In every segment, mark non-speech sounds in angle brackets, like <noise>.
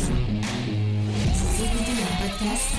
Vous écoutez un podcast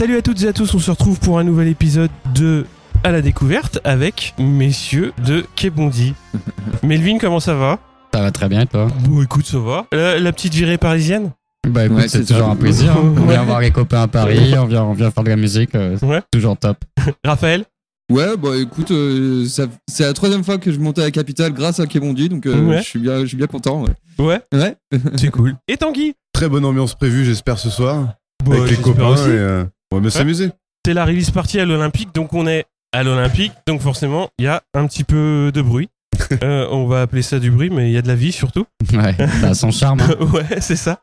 Salut à toutes et à tous, on se retrouve pour un nouvel épisode de À la découverte avec messieurs de Kebondi. <laughs> Melvin, comment ça va? Ça va très bien et toi? Bon, écoute, ça va. La, la petite virée parisienne? Bah écoute, Ouais, c'est toujours ça. un plaisir. <laughs> On vient voir les copains à Paris, on vient, on vient faire de la musique, euh, Ouais. toujours top. <laughs> Raphaël? Ouais, bah écoute, euh, ça- c'est la troisième fois que je montais à la capitale grâce à Kebondi, donc euh, Ouais. je suis bien, je suis bien content. Ouais. Ouais, Ouais. c'est cool. Et Tanguy? Très bonne ambiance prévue, j'espère, ce soir. Bon, avec les j'espère copains. aussi. Et, euh, on va bien s'amuser. C'est la release party à l'Olympique, donc on est à l'Olympique, donc forcément, il y a un petit peu de bruit. <laughs> Euh, on va appeler ça du bruit, mais il y a de la vie surtout. Ouais, ça a son charme. hein. <laughs> ouais, c'est ça.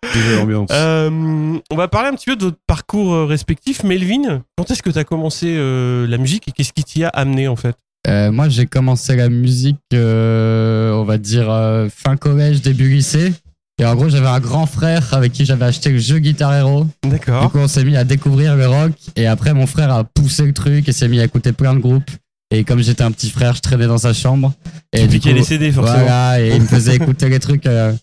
Euh, on va parler un petit peu de votre parcours euh, respectif. Melvin, quand est-ce que tu as commencé euh, la musique et qu'est-ce qui t'y a amené en fait? Euh, moi, j'ai commencé la musique, euh, on va dire, euh, fin collège, début lycée. Et en gros, j'avais un grand frère avec qui j'avais acheté le jeu Guitar Hero. Du D'accord. coup, on s'est mis à découvrir le rock. Et après, mon frère a poussé le truc et s'est mis à écouter plein de groupes. Et comme j'étais un petit frère, je traînais dans sa chambre. Et du coup, les CD forcément. Voilà, et il me faisait <laughs> écouter les trucs euh,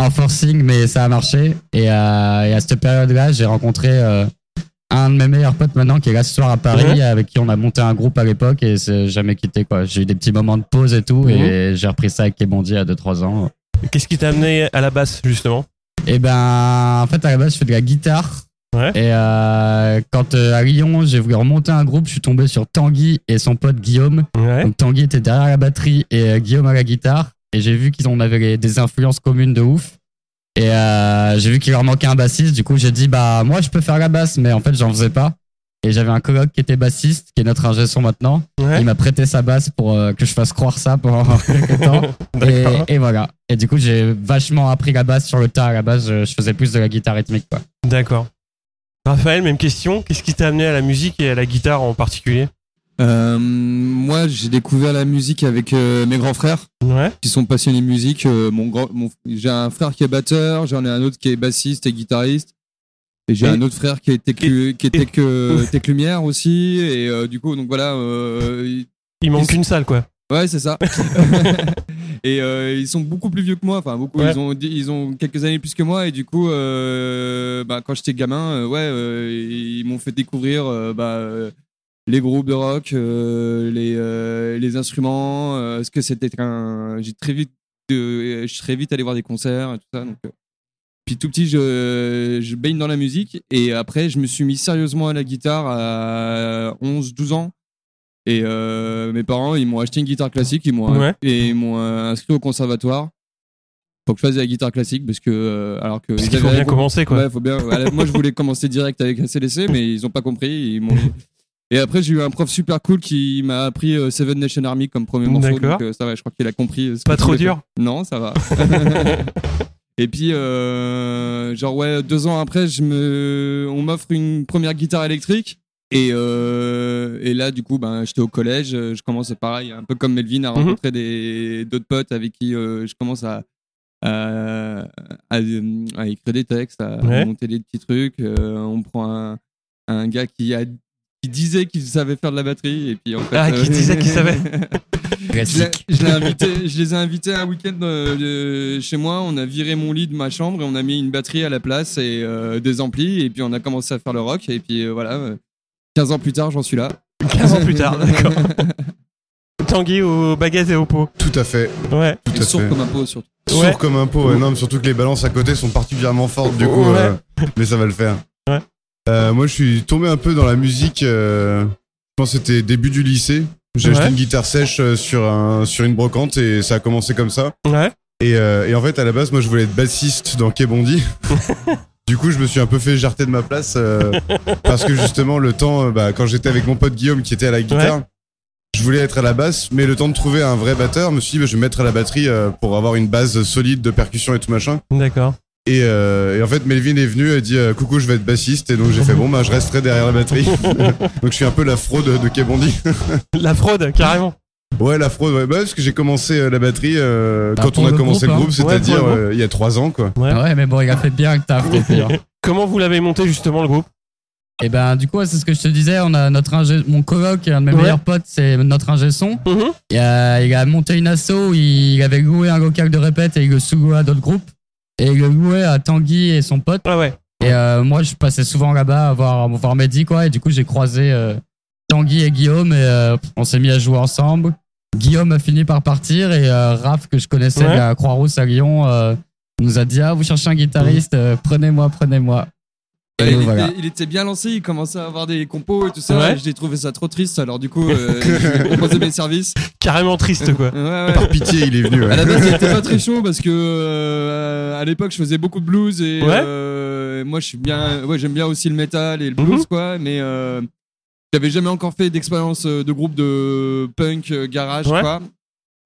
en forcing, mais ça a marché. Et, euh, et à cette période-là, j'ai rencontré euh, un de mes meilleurs potes maintenant qui est là ce soir à Paris, avec qui on a monté un groupe à l'époque et c'est jamais quitté. quoi. J'ai eu des petits moments de pause et tout, Mhm. et j'ai repris ça avec Kebondi à 2-3 ans. Qu'est-ce qui t'a amené à la basse, justement Et ben, en fait, à la base, je fais de la guitare. Ouais. Et euh, quand euh, à Lyon, j'ai voulu remonter un groupe, je suis tombé sur Tanguy et son pote Guillaume. Ouais. Donc Tanguy était derrière la batterie et euh, Guillaume à la guitare. Et j'ai vu qu'ils en avaient les- des influences communes de ouf. Et euh, j'ai vu qu'il leur manquait un bassiste. Du coup, j'ai dit, bah, moi, je peux faire la basse, mais en fait, j'en faisais pas. Et j'avais un coloc qui était bassiste, qui est notre ingé son maintenant. Ouais. Il m'a prêté sa basse pour euh, que je fasse croire ça pendant quelques temps. <laughs> et voilà. Et du coup, j'ai vachement appris la basse sur le tas. À la base, je, je faisais plus de la guitare rythmique, quoi. D'accord. Raphaël, même question. Qu'est-ce qui t'a amené à la musique et à la guitare en particulier Euh, moi, j'ai découvert la musique avec euh, mes grands frères Ouais. qui sont passionnés de musique. Euh, mon grand, mon- j'ai un frère qui est batteur, j'en ai un autre qui est bassiste et guitariste. Et j'ai un autre frère qui est tech, qui est tech, tech lumière aussi. Et euh, du coup, donc voilà. euh, il- Il manque une salle, quoi. Ouais, c'est ça. <laughs> et euh, ils sont beaucoup plus vieux que moi. Enfin, beaucoup. Ouais. Ils ont ils ont quelques années plus que moi. Et du coup, euh, bah, quand j'étais gamin, euh, ouais, ils m'ont fait découvrir bah, les groupes de rock, les les instruments. ce que c'était qu'un. J'ai très vite je suis très vite allé voir des concerts et tout ça. Donc, puis tout petit, je, je baigne dans la musique. Et après, je me suis mis sérieusement à la guitare à 11-12 ans. Et euh, mes parents, ils m'ont acheté une guitare classique, ils m'ont Ouais. et ils m'ont euh, inscrit au conservatoire pour que je fasse de la guitare classique parce que euh, alors que Parce ils qu'il faut bien commencer, quoi. Ouais, faut bien. moi, je voulais commencer direct avec ACDC, mais ils ont pas compris. Ils m'ont. Et après, j'ai eu un prof super cool qui m'a appris euh, Seven Nation Army comme premier morceau. D'accord. Donc, euh, ça va, je crois qu'il a compris. ce Pas trop dur. Non, ça va. <laughs> Et puis, euh, genre, ouais, deux ans après, je me... on m'offre une première guitare électrique. Et, euh, et là, du coup, ben, j'étais au collège. euh, Je commence, pareil, un peu comme Melvin, à Mhm. rencontrer d'autres potes avec qui euh, je commence à, à, à, à écrire des textes, à Ouais. monter des petits trucs. Euh, on prend un, un gars qui, a, qui disait qu'il savait faire de la batterie. Et puis, en fait, Ah, qui disait qu'il savait. <laughs> je invité, les ai invités un week-end chez moi. On a viré mon lit de ma chambre et on a mis une batterie à la place et des amplis. Et puis on a commencé à faire le rock. Et puis voilà, 15 ans plus tard, j'en suis là. 15 ans plus tard, d'accord. <laughs> Tanguy aux baguettes et aux pots. Tout à fait. Ouais. Tout à sourd fait. comme un pot surtout. Sourd Ouais. comme un pot. ouais. Non, mais surtout que les balances à côté sont particulièrement fortes, du coup. Ouais. euh, mais ça va le faire. Ouais. Euh, moi, je suis tombé un peu dans la musique. euh, je pense que c'était début du lycée. J'ai Ouais. acheté une guitare sèche euh, sur, un, sur une brocante et ça a commencé comme ça. Ouais. Et, euh, et en fait, à la base, moi, je voulais être bassiste dans Kebondi. <laughs> du coup, je me suis un peu fait jarter de ma place euh, <laughs> parce que justement, le temps, euh, bah, quand j'étais avec mon pote Guillaume qui était à la guitare, je voulais être à la basse, mais le temps de trouver un vrai batteur, je me suis dit, bah, je vais me mettre à la batterie euh, pour avoir une base solide de percussion et tout machin. D'accord. Et, euh, et en fait, Melvin est venu et a dit, coucou, je vais être bassiste. Et donc, j'ai fait, bon, bah, je resterai derrière la batterie. <laughs> <laughs> donc, je suis un peu la fraude de Kebondi. La fraude, carrément. Ouais, la fraude, ouais. Bah, parce que j'ai commencé euh, la batterie euh, Bah, quand pour on a le commencé groupe, le groupe, hein. Ouais, c'est-à-dire pour le euh, il y a trois ans, quoi. Ouais. Ouais, mais bon, il a fait bien le taf, <laughs> le pire. Comment vous l'avez monté justement le groupe? Et ben, du coup, c'est ce que je te disais. On a notre ingé, mon coloc, un de mes Ouais. meilleurs potes, c'est notre ingé son. Mhm. Il a, il a monté une asso où il avait loué un local de répète et il le sous-louait à d'autres groupes. Et il le louait à Tanguy et son pote. Ah ouais. Et euh, moi, je passais souvent là-bas à voir, voir Mehdi, quoi. Et du coup, j'ai croisé euh, Tanguy et Guillaume et euh, on s'est mis à jouer ensemble. Guillaume a fini par partir et euh, Raph, que je connaissais Ouais. la Croix-Rousse à Lyon, euh, nous a dit Ah, vous cherchez un guitariste, euh, prenez-moi, prenez-moi. Et donc, il, voilà. était, il était bien lancé, il commençait à avoir des compos et tout ça. Ouais. et J'ai trouvé ça trop triste. Alors du coup, <laughs> euh, je lui ai proposé mes services. Carrément triste, quoi. Ouais, ouais. Par pitié, il est venu. ouais. À la base, il était pas très chaud parce que euh, à l'époque, je faisais beaucoup de blues et Ouais. euh, moi, je suis bien, ouais, j'aime bien aussi le metal et le blues, Mhm. quoi. Mais euh, j'avais jamais encore fait d'expérience euh, de groupe de punk euh, garage, Ouais. quoi.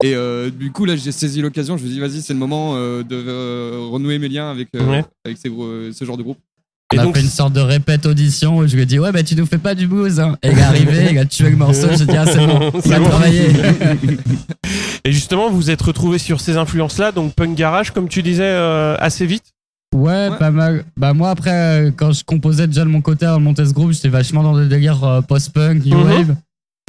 Et euh, du coup, là, j'ai saisi l'occasion. Je me suis dit, vas-y, c'est le moment euh, de euh, renouer mes liens avec euh, Ouais. avec ces euh, ce genre de groupe. Et On a donc, fait une sorte de répète audition où je lui ai dit Ouais, bah tu nous fais pas du blues. Hein. Et il est arrivé, il a tué le morceau. J'ai dit Ah, c'est bon, <laughs> il a bon. travaillé. <laughs> et justement, vous êtes retrouvé sur ces influences-là, donc punk garage, comme tu disais, euh, assez vite? Ouais, Ouais. pas mal. Bah moi après, euh, quand je composais déjà de mon côté monter ce groupe, j'étais vachement dans des délires euh, post-punk, new Mhm. wave.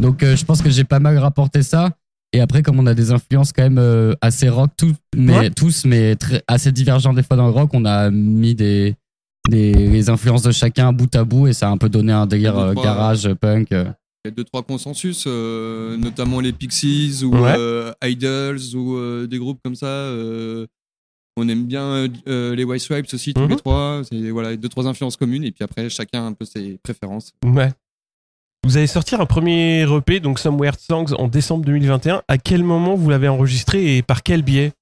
Donc euh, je pense que j'ai pas mal rapporté ça. Et après, comme on a des influences quand même euh, assez rock, tout, mais, Ouais. tous, mais très, assez divergents des fois dans le rock, on a mis des, des les influences de chacun bout à bout et ça a un peu donné un délire euh, trois- garage, punk. Il y a deux trois consensus, notamment les Pixies ou Ouais. Idols ou des groupes comme ça. On aime bien euh, euh, les White Stripes aussi, tous Mhm. les trois. C'est voilà, deux, trois influences communes. Et puis après, chacun a un peu ses préférences. Ouais. Vous allez sortir un premier EP, donc Somewhere Songs, en décembre 2021. À quel moment vous l'avez enregistré et par quel biais?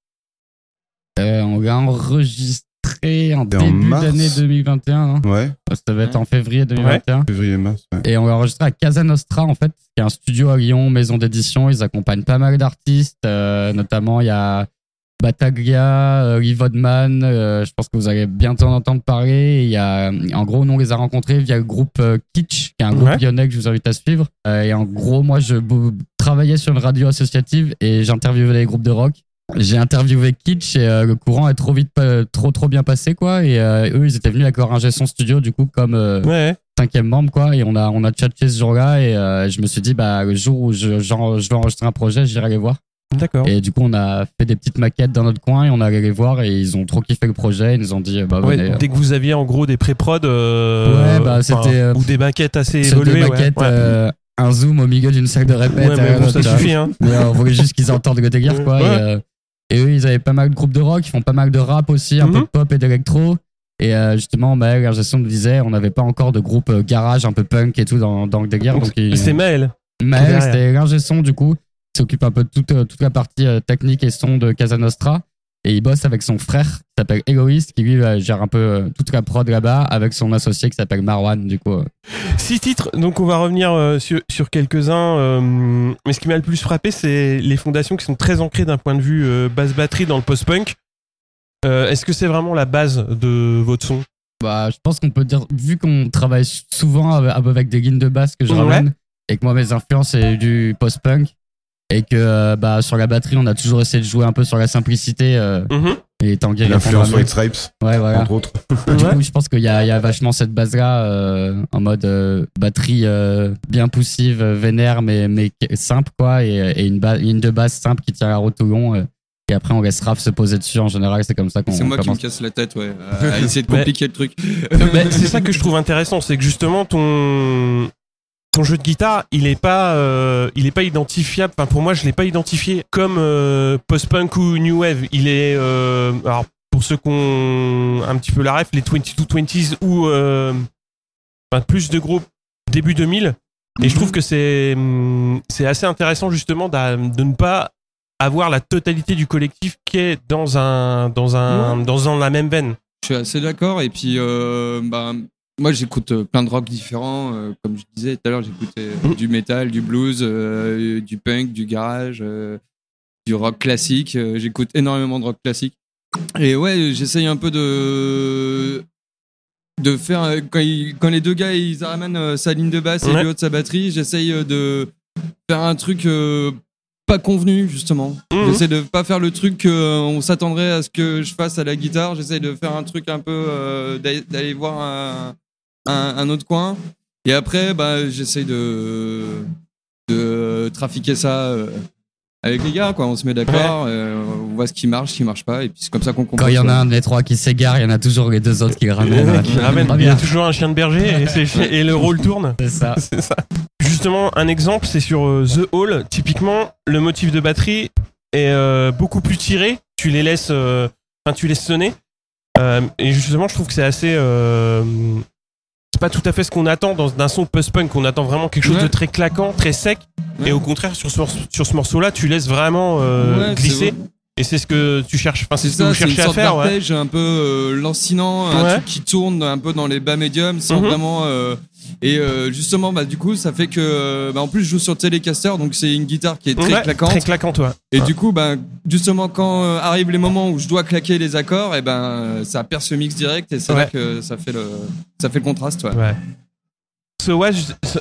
Euh, on l'a enregistré en début mars. d'année 2021. hein. Ouais, Ça devait être en février 2021. février-mars. Ouais. Et on l'a enregistré à Casa Nostra, en fait, qui est un studio à Lyon, maison d'édition. Ils accompagnent pas mal d'artistes, euh, notamment il y a Bataglia, euh, Lee Vodman, euh, je pense que vous allez bientôt en entendre parler. Il y a, en gros, nous, on les a rencontrés via le groupe euh, Kitsch, qui est un groupe Ouais. lyonnais que je vous invite à suivre. Euh, et en gros, moi, je travaillais sur une radio associative et j'interviewais les groupes de rock. J'ai interviewé Kitsch et euh, le courant est trop vite, trop trop bien passé quoi. Et euh, eux, ils étaient venus avec leur ingé son studio du coup comme euh, Ouais. cinquième membre quoi et on a on a chatché ce jour-là et euh, je me suis dit bah le jour où je, genre, je vais enregistrer un projet j'irai les voir D'accord. et du coup on a fait des petites maquettes dans notre coin et on allé les voir et ils ont trop kiffé le projet ils nous ont dit bah Ouais, venez dès que vous aviez en gros des pré-prod euh, Ouais, bah, c'était, euh, ou des maquettes assez évoluées. des maquettes Ouais. euh, un zoom au milieu d'une salle de répète Ouais, mais euh, bon, ça suffit. Hein. mais on voulait juste qu'ils entendent le délire quoi et, euh, et eux ils avaient pas mal de groupes de rock ils font pas mal de rap aussi un Mhm. peu de pop et d'électro et euh, justement Maël Gergesson nous disait on n'avait pas encore de groupe euh, garage un peu punk et tout dans, dans le délire C'est Maël. Maël, c'était l'ingé du coup, s'occupe un peu de toute, euh, toute la partie euh, technique et son de Casa Nostra. Et il bosse avec son frère qui s'appelle Egoist, qui lui euh, gère un peu toute la prod là-bas, avec son associé qui s'appelle Marwan du coup. Six titres, donc on va revenir sur, sur quelques-uns. mais ce qui m'a le plus frappé, c'est les fondations qui sont très ancrées d'un point de vue basse batterie dans le post-punk. Est-ce que c'est vraiment la base de votre son? Bah, je pense qu'on peut dire, vu qu'on travaille souvent avec, avec des lignes de basse que je Ouais. ramène, et que moi mes influences c'est du post-punk, et que euh, bah, sur la batterie on a toujours essayé de jouer un peu sur la simplicité, euh, Mhm. et Tanguy L'influence White Stripes. Ouais, voilà. entre autres. <laughs> Du Ouais. coup, je pense qu'il y a, il y a vachement cette base-là, euh, en mode euh, batterie euh, bien poussive, euh, vénère, mais, mais simple, quoi, et, et une ligne de base simple qui tient la route tout long. euh, et après, on laisse Raph se poser dessus. En général, c'est comme ça qu'on C'est moi qui me commence. casse la tête, ouais, à <laughs> essayer de compliquer le truc. Mais c'est ça que je trouve intéressant, c'est que justement ton ton jeu de guitare, il est pas euh, il est pas identifiable. Enfin pour moi, je l'ai pas identifié comme euh, post-punk ou new wave. Il est euh, alors pour ceux qui ont un petit peu la ref, les 2220s ou euh, enfin, plus de groupes début 2000. Et je trouve que c'est hum, c'est assez intéressant justement de ne pas avoir la totalité du collectif qui est dans un dans un dans un- la même veine. Je suis assez d'accord. Et puis, euh, bah, moi, j'écoute euh, plein de rock différents. euh, comme je disais tout à l'heure, j'écoutais euh, Mhm. du metal, du blues, euh, du punk, du garage, euh, du rock classique. Euh, j'écoute énormément de rock classique. Et ouais, j'essaye un peu de de faire euh, quand, ils- quand les deux gars ils ramènent euh, sa ligne de basse et Ouais. l'autre sa batterie, j'essaye euh, de faire un truc euh, pas convenu justement. Mhm. J'essaie de pas faire le truc qu'on s'attendrait à ce que je fasse à la guitare. J'essaie de faire un truc un peu euh, d'aller d'aller voir un, un, un autre coin. Et après, bah, j'essaie de de trafiquer ça euh, avec les gars. Quoi. On se met d'accord, euh, on voit ce qui marche, ce qui marche pas, et puis c'est comme ça qu'on comprend. Quand il y en a un des trois qui s'égare, il y en a toujours les deux autres qui le ramènent. Qui ramène- Très il y a toujours un chien de berger et, <laughs> et le rôle tourne. <laughs> C'est ça. Justement, un exemple, c'est sur euh, The Hall. Typiquement, le motif de batterie est euh, beaucoup plus tiré. Tu les laisses, euh, enfin, tu laisses sonner. Euh, et justement, je trouve que c'est assez. C'est pas tout à fait ce qu'on attend dans d'un son post-punk. On attend vraiment quelque chose Ouais. de très claquant, très sec. Ouais. Et au contraire, sur ce, morceau- sur ce morceau-là, tu laisses vraiment euh, Ouais, glisser. Vrai. Et c'est ce que tu cherches. Enfin, c'est ce que ça, vous c'est une cherchez à sorte faire. Ouais. un peu euh, lancinant, un Ouais. truc qui tourne un peu dans les bas médiums sans Mhm. vraiment. euh, et euh, justement, bah, du coup, ça fait que. bah, en plus, je joue sur Telecaster, donc c'est une guitare qui est très Ouais, claquante. Très claquante, ouais. Et du coup, ben, justement, quand arrivent les moments où je dois claquer les accords, et ben, ça perce ce mix direct et c'est Ouais. que ça fait le, ça fait le contraste. Ouais. So what,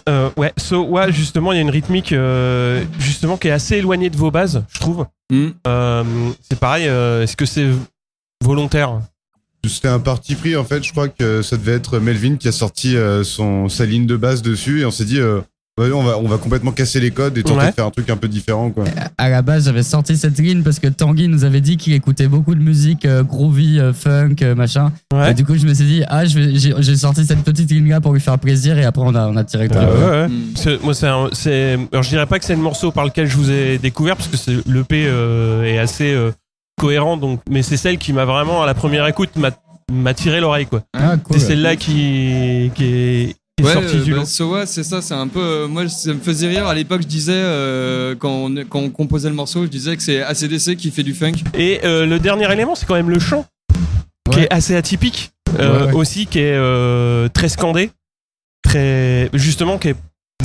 euh, ouais, so what, justement, il y a une rythmique euh, justement qui est assez éloignée de vos bases, je trouve. Hmm. Euh, c'est pareil. euh, Est-ce que c'est volontaire? C'était un parti pris en fait. Je crois que ça devait être Melvin qui a sorti euh, son sa ligne de base dessus et on s'est dit euh, on va on va complètement casser les codes et tenter Ouais. de faire un truc un peu différent quoi. À la base, j'avais sorti cette ligne parce que Tanguy nous avait dit qu'il écoutait beaucoup de musique euh, groovy, euh, funk, euh, machin. Ouais. Et du coup, je me suis dit, ah, j'ai sorti cette petite ligne-là pour lui faire plaisir et après, on a, on a tiré truc. ouais, ouais. C'est- Moi, c'est. Alors, je dirais pas que c'est le morceau par lequel je vous ai découvert parce que l'EP euh, est assez euh, cohérentes, donc, mais c'est celle qui m'a vraiment, à la première écoute, m'a m'a tiré l'oreille, quoi. Ah, cool. C'est celle-là qui, qui est, qui est Ouais, sortie euh, du bah, lot. Soa, c'est ça, c'est un peu. euh, moi, ça me faisait rire. À l'époque, je disais, euh, quand, on, quand on composait le morceau, je disais que c'est ACDC qui fait du funk. Et euh, le dernier élément, c'est quand même le chant, qui est assez atypique, euh, Ouais, aussi, qui est euh, très scandé, très justement, qui est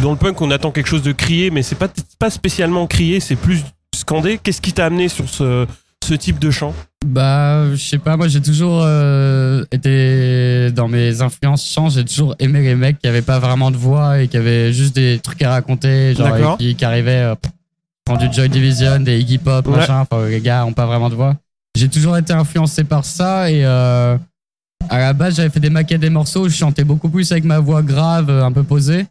dans le punk, on attend quelque chose de crié, mais c'est pas pas spécialement crié, c'est plus scandé. Qu'est-ce qui t'a amené sur ce ce type de chant? Bah, je sais pas, moi j'ai toujours euh, été dans mes influences chant, j'ai toujours aimé les mecs qui avaient pas vraiment de voix et qui avaient juste des trucs à raconter, genre qui, qui arrivaient euh, prendre du Joy Division, des Iggy Pop, Ouais. machin, enfin les gars ont pas vraiment de voix. J'ai toujours été influencé par ça et euh, à la base j'avais fait des maquettes des morceaux, je chantais beaucoup plus avec ma voix grave, euh, un peu posée.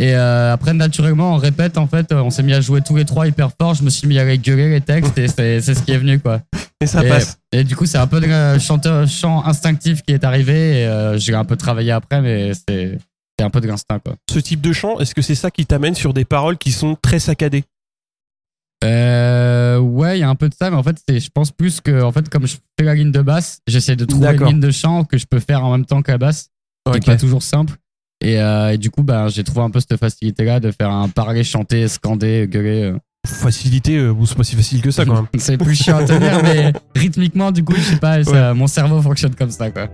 Et euh, après, naturellement, on répète, en fait, on s'est mis à jouer tous les trois hyper fort. Je me suis mis à gueuler les textes et c'est c'est ce qui est venu, quoi. Et ça et, passe. et du coup, c'est un peu le chanteur, chant instinctif qui est arrivé. Et euh, j'ai un peu travaillé après, mais c'est c'est un peu de l'instinct, quoi. Ce type de chant, est-ce que c'est ça qui t'amène sur des paroles qui sont très saccadées? Euh, ouais, il y a un peu de ça, mais en fait, c'est, je pense plus que, en fait, comme je fais la ligne de basse, j'essaie de trouver une ligne de chant que je peux faire en même temps que la basse, qui Ok. est pas toujours simple. Et, euh, et du coup, bah, j'ai trouvé un peu cette facilité-là de faire un parler, chanter, scander, gueuler. euh. Facilité, euh, c'est pas si facile que ça quand même. <laughs> c'est plus chiant à tenir, mais <laughs> rythmiquement, du coup, je sais pas, ça- mon cerveau fonctionne comme ça, quoi.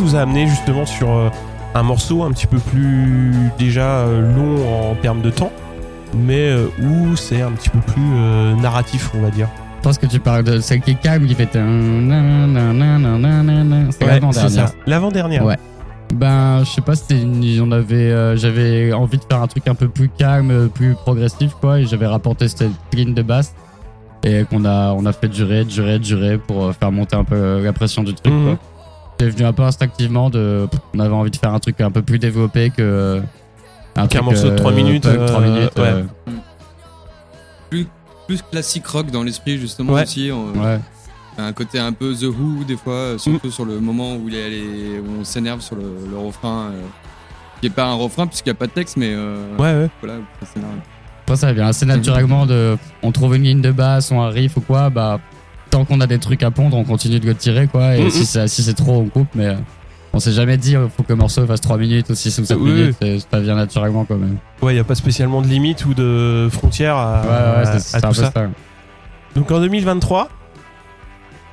Qui vous a amené justement sur euh, un morceau un petit peu plus déjà euh, long en termes de temps, mais euh, où c'est un petit peu plus narratif, on va dire Je pense que tu parles de celle qui est calme, qui fait. C'est Ouais, l'avant-dernière. L'avant-dernière. Ouais. Ben, je sais pas, c'était on avait, euh, j'avais envie de faire un truc un peu plus calme, plus progressif, quoi, et j'avais rapporté cette ligne de basse et qu'on a, on a fait durer, durer, durer pour faire monter un peu la pression du truc. Mhm. quoi. C'est venu un peu instinctivement de, on avait envie de faire un truc un peu plus développé que un Qu'un truc, morceau de trois euh, minutes, punk, euh, minutes, ouais. euh, Plus classique rock dans l'esprit, justement, Ouais. aussi. On- ouais. Un côté un peu The Who, des fois, surtout sur le moment où, il est allé- où on s'énerve sur le, le refrain. euh, qui est pas un refrain, puisqu'il n'y a pas de texte, mais euh, Ouais, ouais. voilà, ça s'énerve. Ça vient assez naturellement de. On trouve une ligne de basse ou un riff ou quoi, bah, tant qu'on a des trucs à pondre, on continue de le tirer, quoi. Et Mhm. si, ça- si c'est trop, on coupe, mais euh, on s'est jamais dit, il faut que le morceau fasse 3 minutes ou 6 ou 7 Oui, minutes. Ça vient naturellement, quand même. Ouais, il n'y a pas spécialement de limite ou de frontière à, Ouais, ouais, à- c'est à tout peu ça. ça. Donc en 2023,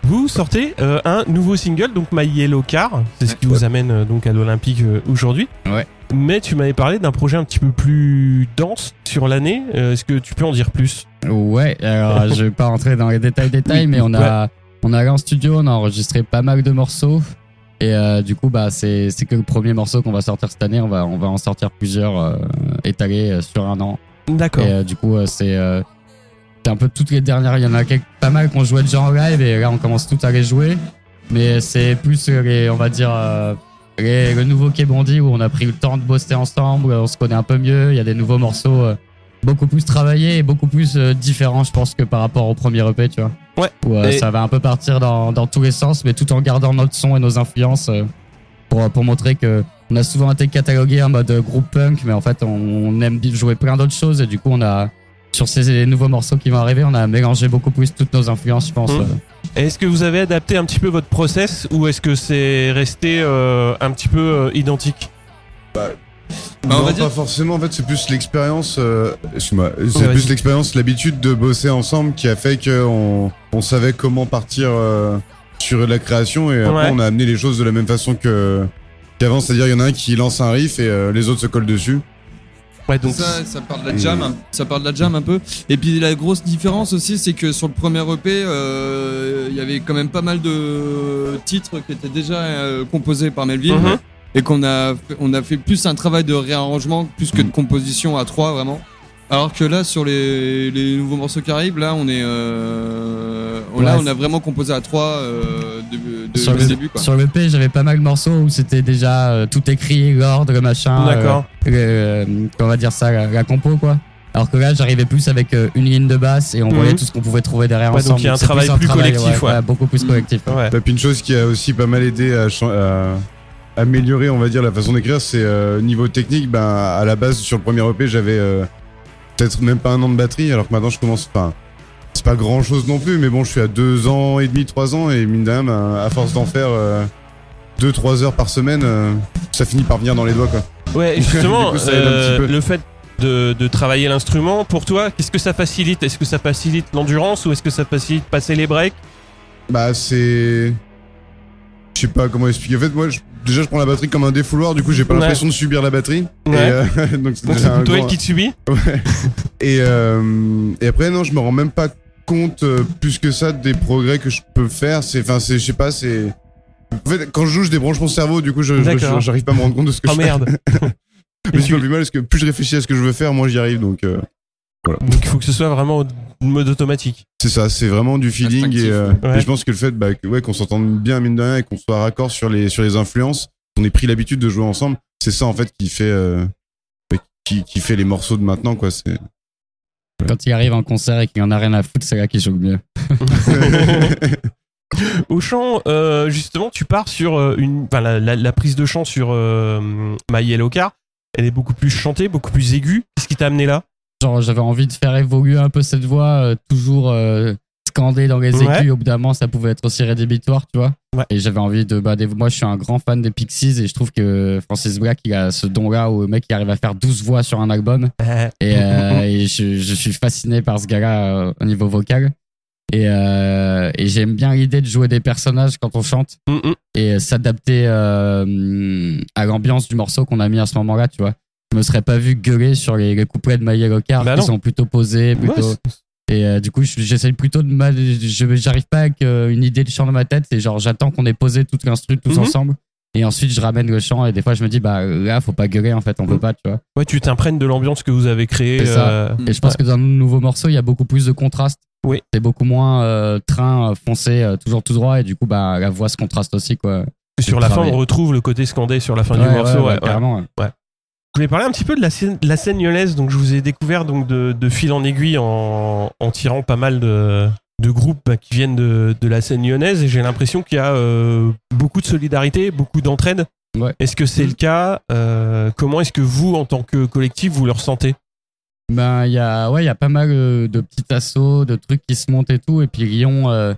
Vous sortez euh, un nouveau single, donc My Yellow Car, c'est ce qui vous amène euh, donc à l'Olympique euh, aujourd'hui. Ouais. Mais tu m'avais parlé d'un projet un petit peu plus dense sur l'année. Est-ce que tu peux en dire plus? Ouais, alors <laughs> je vais pas rentrer dans les détails détails, mais on a on a allé en studio, on a enregistré pas mal de morceaux. Et du coup, bah c'est c'est que le premier morceau qu'on va sortir cette année. On va on va en sortir plusieurs étalés sur un an. D'accord. Et du coup, c'est un peu toutes les dernières. Il y en a quelques, pas mal qu'on jouait déjà en live et là on commence toutes à les jouer. Mais c'est plus les, on va dire euh, les- le nouveau Quai Bondi où on a pris le temps de bosser ensemble, on se connaît un peu mieux. Il y a des nouveaux morceaux euh, beaucoup plus travaillés et beaucoup plus euh, différents, je pense, que par rapport au premier EP, tu vois. Ouais. Où Et- ça va un peu partir dans, dans tous les sens, mais tout en gardant notre son et nos influences pour, pour montrer que on a souvent été catalogué en mode groupe punk, mais en fait, on, on aime bien jouer plein d'autres choses et du coup, on a sur ces nouveaux morceaux qui vont arriver, on a mélangé beaucoup plus toutes nos influences, je pense. Mhm. euh. Est-ce que vous avez adapté un petit peu votre process ou est-ce que c'est resté euh, un petit peu euh, identique? Bah, on non, va dire- pas forcément. En fait, c'est plus l'expérience. euh, Excuse-moi. C'est plus l'expérience, l'habitude de bosser ensemble qui a fait qu'on on savait comment partir euh, sur la création et après on a amené les choses de la même façon que qu'avant. C'est-à-dire, il y en a un qui lance un riff et euh, les autres se collent dessus. Ouais, donc ça, ça parle de la jam, ça parle de la jam un peu. Et puis la grosse différence aussi, c'est que sur le premier EP, euh, il y avait quand même pas mal de titres qui étaient déjà euh, composés par Melvin Mhm. et qu'on a, fait- on a fait plus un travail de réarrangement plus que de composition à trois vraiment. Alors que là, sur les, les nouveaux morceaux qui arrivent, là, on est, euh, on- là, Ouais. on a vraiment composé à trois euh, de, de, sur le, le début. Quoi. sur le P, j'avais pas mal de morceaux où c'était déjà euh, tout écrit, l'ordre, machin. D'accord. euh, euh, on va dire ça, la, la compo, quoi. Alors que là, j'arrivais plus avec euh, une ligne de basse et on Mhm. voyait tout ce qu'on pouvait trouver derrière Ouais, donc ensemble. il y a un C'est travail plus collectif, ouais. beaucoup plus Mhm. collectif. ouais. ouais. Et puis une chose qui a aussi pas mal aidé à, améliorer, on va dire, la façon d'écrire, c'est euh, niveau technique. Ben, à la base, sur le premier EP, j'avais euh, peut-être même pas un an de batterie, alors que maintenant je commence. Enfin, pas grand chose non plus, mais bon, je suis à deux ans et demi, trois ans, et mine rien, ben, à force d'en faire euh, deux, trois heures par semaine, euh, ça finit par venir dans les doigts, quoi. Ouais, justement, <laughs> coup, euh, le fait de, de travailler l'instrument, pour toi, qu'est-ce que ça facilite? Est-ce que ça facilite l'endurance ou est-ce que ça facilite passer les breaks? Bah, c'est. Je sais pas comment expliquer. En fait, moi, je- déjà, je prends la batterie comme un défouloir, du coup, j'ai pas Ouais. l'impression de subir la batterie. Et, euh, <laughs> donc, c'est plutôt grand- elle qui te subit? Ouais. Et, euh, et après, non, je me rends même pas compte euh, plus que ça des progrès que je peux faire. C'est, enfin, c'est, je sais pas, c'est. En fait, quand je joue, je débranche mon cerveau, du coup, je, je- D'accord. j'arrive pas à me rendre compte de ce que Oh je merde fais. <laughs> Mais Et c'est tu- pas plus mal, parce que plus je réfléchis à ce que je veux faire, moins j'y arrive, donc. euh, Donc il faut que ce soit vraiment au mode automatique. c'est ça, c'est vraiment du feeling Instinctif, et, euh, ouais. et je pense que le fait bah, que, ouais, qu'on s'entende bien mine de rien et qu'on soit raccord sur les sur les influences, qu'on ait pris l'habitude de jouer ensemble, c'est ça en fait qui fait euh, qui, qui fait les morceaux de maintenant quoi. C'est Quand il arrive en concert et qu'il en a rien à foutre, c'est là qu'il joue mieux. <laughs> Au chant, euh, justement, tu pars sur euh, une, la, la- la prise de chant sur euh, My Yellow Car. Elle est beaucoup plus chantée, beaucoup plus aiguë. Qu'est-ce qui t'a amené là? Genre, j'avais envie de faire évoluer un peu cette voix, euh, toujours dans les aigus. Ouais. Au bout d'un moment, ça pouvait être aussi rédébitoire, tu vois. Ouais. Et j'avais envie de. Bah, des- moi, je suis un grand fan des Pixies et je trouve que Francis Black, il a ce don-là où le mec, il arrive à faire 12 voix sur un album. <laughs> Et, euh, et je, je suis fasciné par ce gars-là euh, au niveau vocal. Et, euh, et j'aime bien l'idée de jouer des personnages quand on chante Mm, mm. et s'adapter à l'ambiance du morceau qu'on a mis à ce moment-là, tu vois. Je me serais pas vu gueuler sur les, les couplets de My Yellow Car Bah qui sont plutôt posés, Ouais, plutôt. c'est- et euh, du coup, je- j'essaye plutôt de mal. J'arrive pas avec euh, une idée de chant dans ma tête. Et genre, j'attends qu'on ait posé toute l'instru tous Mhm. ensemble. Et ensuite, je ramène le chant. Et des fois, je me dis, bah là, faut pas gueuler en fait, on Mhm. peut pas, tu vois. ouais, tu t'imprègnes de l'ambiance que vous avez créée. C'est euh, Et je pense que dans le nouveau morceau, il y a beaucoup plus de contraste. Oui. C'est beaucoup moins euh, train euh, foncé, euh, toujours tout droit. Et du coup, bah, la voix se contraste aussi, quoi. sur la fin, on retrouve le côté scandé sur la fin du morceau. ouais, ouais, ouais, voulais parler un petit peu de la scène, de la scène lyonnaise. Donc, je vous ai découvert donc de, de fil en aiguille en, en tirant pas mal de, de groupes bah, qui viennent de, de la scène lyonnaise. Et j'ai l'impression qu'il y a euh, beaucoup de solidarité, beaucoup d'entraide. Ouais. Est-ce que c'est le cas Euh, Comment est-ce que vous, en tant que collectif, vous le ressentez? Ben, il y a, ouais, il y a pas mal euh, de petits assauts, de trucs qui se montent et tout. Et puis Lyon, euh,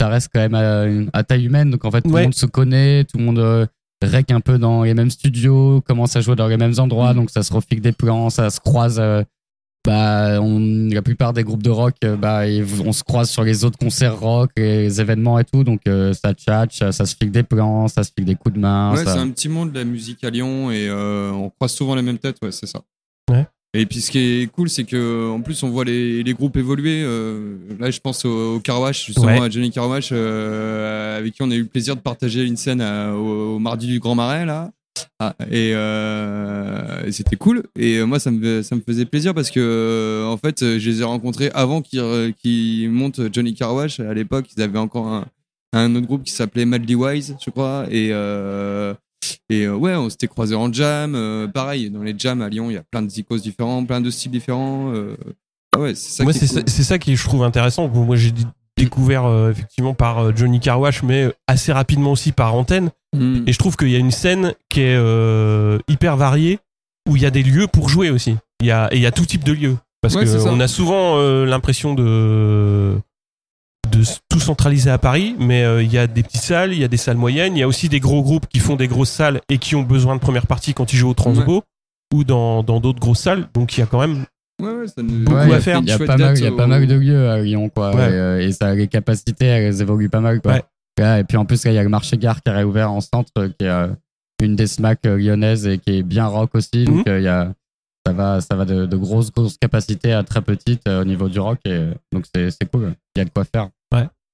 ça reste quand même à, taille humaine. Donc en fait, tout Ouais. le monde se connaît, tout le monde rec un peu dans les mêmes studios, commence à jouer dans les mêmes endroits. Donc ça se refique des plans, ça se croise euh, bah, on, la plupart des groupes de rock, euh, bah, ils- on se croise sur les autres concerts rock, les événements et tout, donc euh, ça tchatche, ça se fixe des plans, ça se fixe des coups de main. Ouais, ça- c'est un petit monde de la musique à Lyon et euh, on croise souvent les mêmes têtes, ouais, c'est ça. Ouais. Et puis ce qui est cool, c'est que en plus on voit les, les groupes évoluer. euh, là, je pense au, au Carwash, justement Ouais. à Johnny Carwash, euh, avec qui on a eu le plaisir de partager une scène à- au, au mardi du Grand Marais là. Ah, et euh, et c'était cool. Et euh, moi, ça me ça me faisait plaisir parce que euh, en fait, euh, je les ai rencontrés avant qu'ils euh, qu'ils montent Johnny Carwash. À l'époque, ils avaient encore un, un autre groupe qui s'appelait Madly Wise, je crois. Et euh, et euh, ouais, on s'était croisés en jam. euh, pareil, dans les jams à Lyon, il y a plein de zikos différents, plein de styles différents. euh. Ah ouais, c'est ça Moi, qui c'est est ça, cool. c'est ça qui je trouve intéressant. Moi, j'ai d- découvert effectivement par Johnny Carwash, mais assez rapidement aussi par antenne. Mm. Et je trouve qu'il y a une scène qui est hyper variée, où il y a des lieux pour jouer aussi. Il y a, et il y a tout type de lieux. Parce Ouais, qu'on a souvent l'impression de de tout centraliser à Paris, mais euh, il y a des petites salles, il y a des salles moyennes, il y a aussi des gros groupes qui font des grosses salles et qui ont besoin de première partie quand ils jouent au Transbo ou dans dans d'autres grosses salles. Donc il y a quand même Ouais, ouais, ça nous- beaucoup Ouais, à il y a- faire. Il y a pas mal, date il y a au- pas mal de lieux à Lyon, quoi. Ouais. Et, euh, et ça, les capacités, elles évoluent pas mal, quoi. Ouais. Ouais, et puis en plus, il y a le marché gare qui a réouvert en centre, euh, qui est euh, une des SMAC lyonnaises et qui est bien rock aussi. Donc, Mhm. euh, il y a, ça va, ça va de, de grosses, grosses capacités à très petites euh, au niveau du rock. Et, donc, c'est cool. Il y a de quoi faire.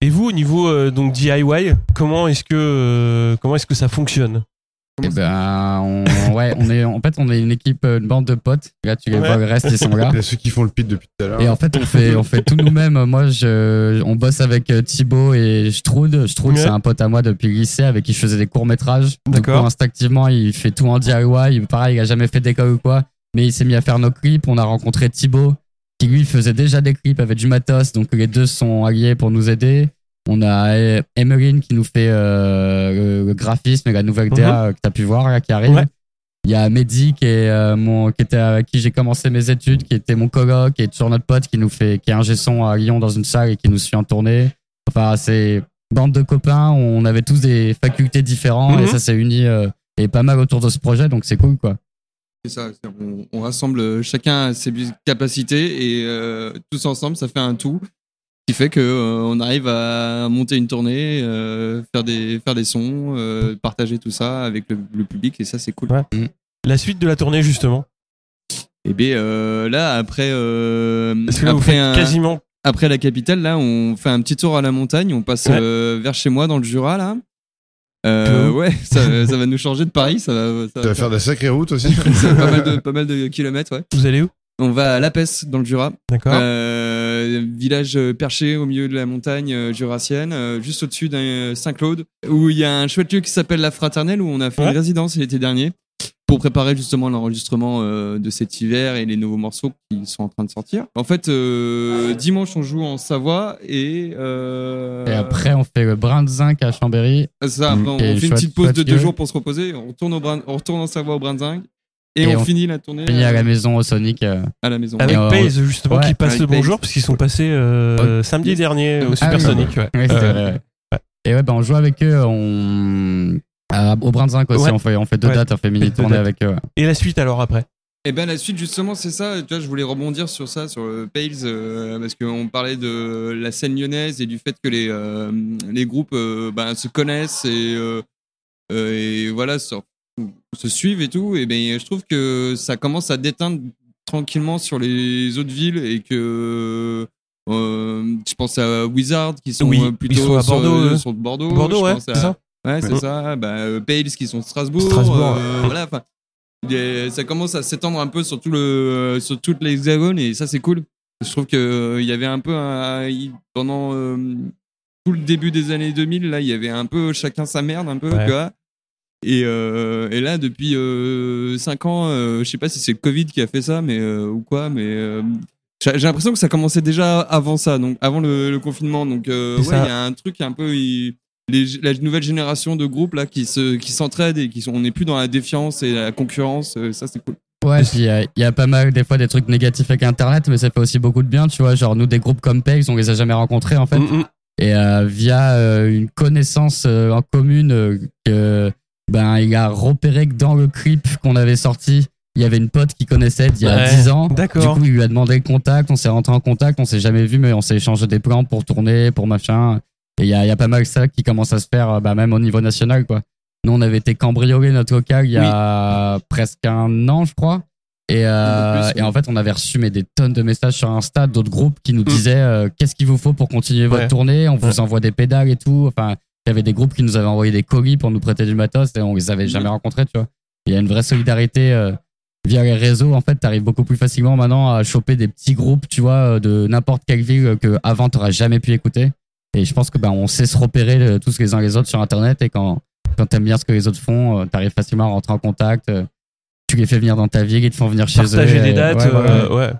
Et vous, au niveau euh, donc DIY, comment est-ce que euh, comment est-ce que ça fonctionne Et ben, on, ouais, on est, en fait, on est une équipe, euh, une bande de potes. Là, tu les Ouais. vois, le reste, ils sont là. Il y a ceux qui font le pit depuis tout à l'heure. Et en fait, on fait, on fait tout nous-mêmes. Moi, je, on bosse avec Thibaut et Stroud. Stroud, Ouais. c'est un pote à moi depuis le lycée avec qui je faisais des courts-métrages. D'accord. instinctivement, il fait tout en DIY. Il- Pareil, il a jamais fait d'école ou quoi. Mais il s'est mis à faire nos clips. On a rencontré Thibaut, qui lui faisait déjà des clips avec du matos. Donc, les deux sont alliés pour nous aider. On a euh, Emeline qui nous fait euh, le, graphisme et la nouvelle DA euh, que tu as pu voir, là, qui arrive. Mhm. Ouais. Il y a Mehdi qui, est, euh, mon, qui était avec qui j'ai commencé mes études, qui était mon coloc, qui est toujours notre pote, qui nous fait, qui est un son à Lyon dans une salle et qui nous suit en tournée. Enfin, c'est bande de copains. On avait tous des facultés différentes Mhm. et ça s'est uni euh, et pas mal autour de ce projet, donc c'est cool quoi. C'est ça, on, on rassemble euh, chacun ses capacités et euh, tous ensemble, ça fait un tout qui fait que euh, on arrive à monter une tournée, euh, faire des faire des sons, euh, partager tout ça avec le, le public et ça c'est cool. Ouais. La suite de la tournée justement? Et bien euh, là après euh, Parce que là, vous après faites un- quasiment. après la capitale là, on fait un petit tour à la montagne, on passe Ouais. euh, vers chez moi dans le Jura là. Euh, ouais, ça, ça va nous changer de Paris, ça va, ça Tu vas faire de la sacrée route aussi. <laughs> pas mal de pas mal de kilomètres, ouais. Vous allez où? On va à La Pesse dans le Jura. D'accord. Euh, village euh, perché au milieu de la montagne euh, jurassienne, juste au-dessus d'un Saint-Claude, où il y a un chouette lieu qui s'appelle La Fraternelle, où on a fait Ouais. une résidence l'été dernier, pour préparer justement l'enregistrement euh, de cet hiver et les nouveaux morceaux qui sont en train de sortir. En fait, euh, dimanche, on joue en Savoie et... euh, Et après, on fait le brin de zinc à Chambéry. c'est ça, après, on, on fait une chouette, petite pause de deux jours pour se reposer, on retourne, au Brin- on retourne en Savoie au Brinzingue, et, Et on, on finit la tournée Fini à euh, la maison au Sonic. euh. à la maison. Avec on- Paze justement ouais, qui passe le bonjour Paze. parce qu'ils sont passés euh, samedi dernier au Ah ouais. Ouais, Euh, vrai, ouais. Et ouais, ben on joue avec eux. On... au brin de zinc aussi, Ouais. on, fait, on fait deux Ouais. dates, on fait mini Deux tournée dates. avec eux. Et la suite alors après? Et ben la suite justement c'est ça. Tu vois, je voulais rebondir sur ça, sur euh, Pales, euh, parce qu'on parlait de la scène lyonnaise et du fait que les euh, les groupes euh, ben, se connaissent et euh, euh, et voilà se, se suivent et tout. Et ben je trouve que ça commence à déteindre tranquillement sur les autres villes et que euh, je pense à Wizard qui sont Oui, ils plutôt sont à sur, Bordeaux, sur Bordeaux. Bordeaux, je ouais, pense c'est à- ça Ouais, c'est ça. Bah, euh, Pales qui sont de Strasbourg. Strasbourg, euh, voilà, enfin, ça commence à s'étendre un peu sur, tout le, sur toute l'hexagone et ça, c'est cool. Je trouve qu'il y avait un peu un- pendant euh, tout le début des années 2000, là, il y avait un peu chacun sa merde, un peu, Ouais. vois. Et, euh, et là, depuis 5 ans, euh, je sais pas si c'est le Covid qui a fait ça, mais euh, ou quoi, mais euh, j'ai l'impression que ça commençait déjà avant ça, donc avant le, le confinement. Donc euh, ouais, il y a un truc un peu, il- les, la nouvelle génération de groupes là qui se qui s'entraident et qui sont, on n'est plus dans la défiance et la concurrence. euh, ça c'est cool. Ouais, puis il y, a- il y a pas mal des fois des trucs négatifs avec Internet, mais ça fait aussi beaucoup de bien, tu vois. Genre nous des groupes comme Pegs, on les a jamais rencontrés en fait, Mm, mm. et euh, via euh, une connaissance euh, en commune euh, que ben il a repéré que dans le clip qu'on avait sorti, il y avait une pote qui connaissait d'il y a Ouais, 10 ans. Du coup, il lui a demandé le contact, on s'est rentré en contact, on s'est jamais vu, mais on s'est échangé des plans pour tourner, pour machin. Et il y a, y a pas mal ça qui commence à se faire, euh, bah, même au niveau national, quoi. Nous, on avait été cambriolé notre local il y a presque un an, je crois. Et, euh, et en fait, on avait reçu mais, des tonnes de messages sur Insta d'autres groupes qui nous disaient euh, qu'est-ce qu'il vous faut pour continuer votre tournée? On vous Ouais. envoie des pédales et tout. Enfin, il y avait des groupes qui nous avaient envoyé des colis pour nous prêter du matos et on les avait jamais rencontrés, tu vois. Il y a une vraie solidarité euh, via les réseaux. En fait, t'arrives beaucoup plus facilement maintenant à choper des petits groupes, tu vois, euh, de n'importe quelle ville euh, que avant t'aurais jamais pu écouter. Et je pense que bah, on sait se repérer euh, tous les uns les autres sur Internet et quand quand t'aimes bien ce que les autres font, euh, t'arrives facilement à rentrer en contact. euh, tu les fais venir dans ta ville, ils te font venir chez eux. Partager des dates, ouais, ouais, ouais. ouais.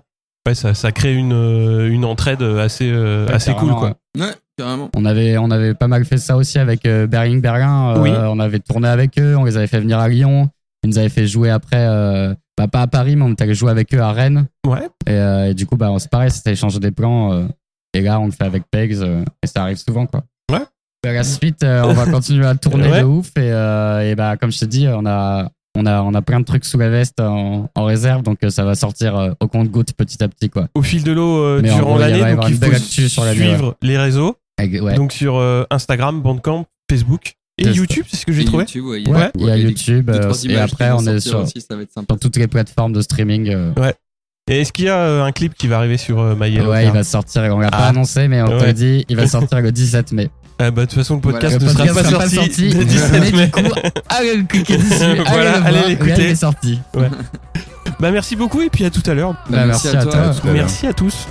Ouais, ça, ça crée une, euh, une entraide assez, euh, Ouais, assez cool, quoi. ouais. Ouais, carrément. On avait, on avait pas mal fait ça aussi avec euh, Berling Berlin. Euh, Oui. On avait tourné avec eux, on les avait fait venir à Lyon. Ils nous avaient fait jouer après, euh, bah, pas à Paris, mais on était allé jouer avec eux à Rennes. Ouais. Et, euh, et du coup, bah, c'est pareil, c'était échanger des plans. Et là, on le fait avec Pegs. euh, et ça arrive souvent, quoi. Ouais. La suite, euh, on va <laughs> continuer à tourner Ouais. de ouf. Et, euh, et bah, comme je te dis, on a, on a, on a plein de trucs sous la veste en, en réserve. Donc, euh, ça va sortir euh, au compte-goutte petit à petit, quoi. Au fil de l'eau euh, durant l'année, donc il faut suivre les réseaux. Ouais. Donc sur euh, Instagram, Bandcamp, Facebook et. YouTube, c'est ce que j'ai trouvé. YouTube, ouais, Ouais, il y a YouTube. deux, euh, et après, on est sur, aussi, sur toutes les plateformes de streaming. euh, Et est-ce qu'il y a euh, un clip qui va arriver sur euh, My Yellow ouais, il va sortir. On l'a pas Ah. annoncé, mais on te Ouais. le dit, il va <laughs> sortir le 17 mai. Ah bah, de toute façon, le podcast Le ne sera podcast pas sera sorti, le mais 17 mai. du coup, <laughs> allez cliquer dessus, allez, Voilà, le allez voir, l'écouter. il est sorti. Bah merci beaucoup et puis à tout à l'heure. Bah, merci à toi. À tout à l'heure. Merci à tous.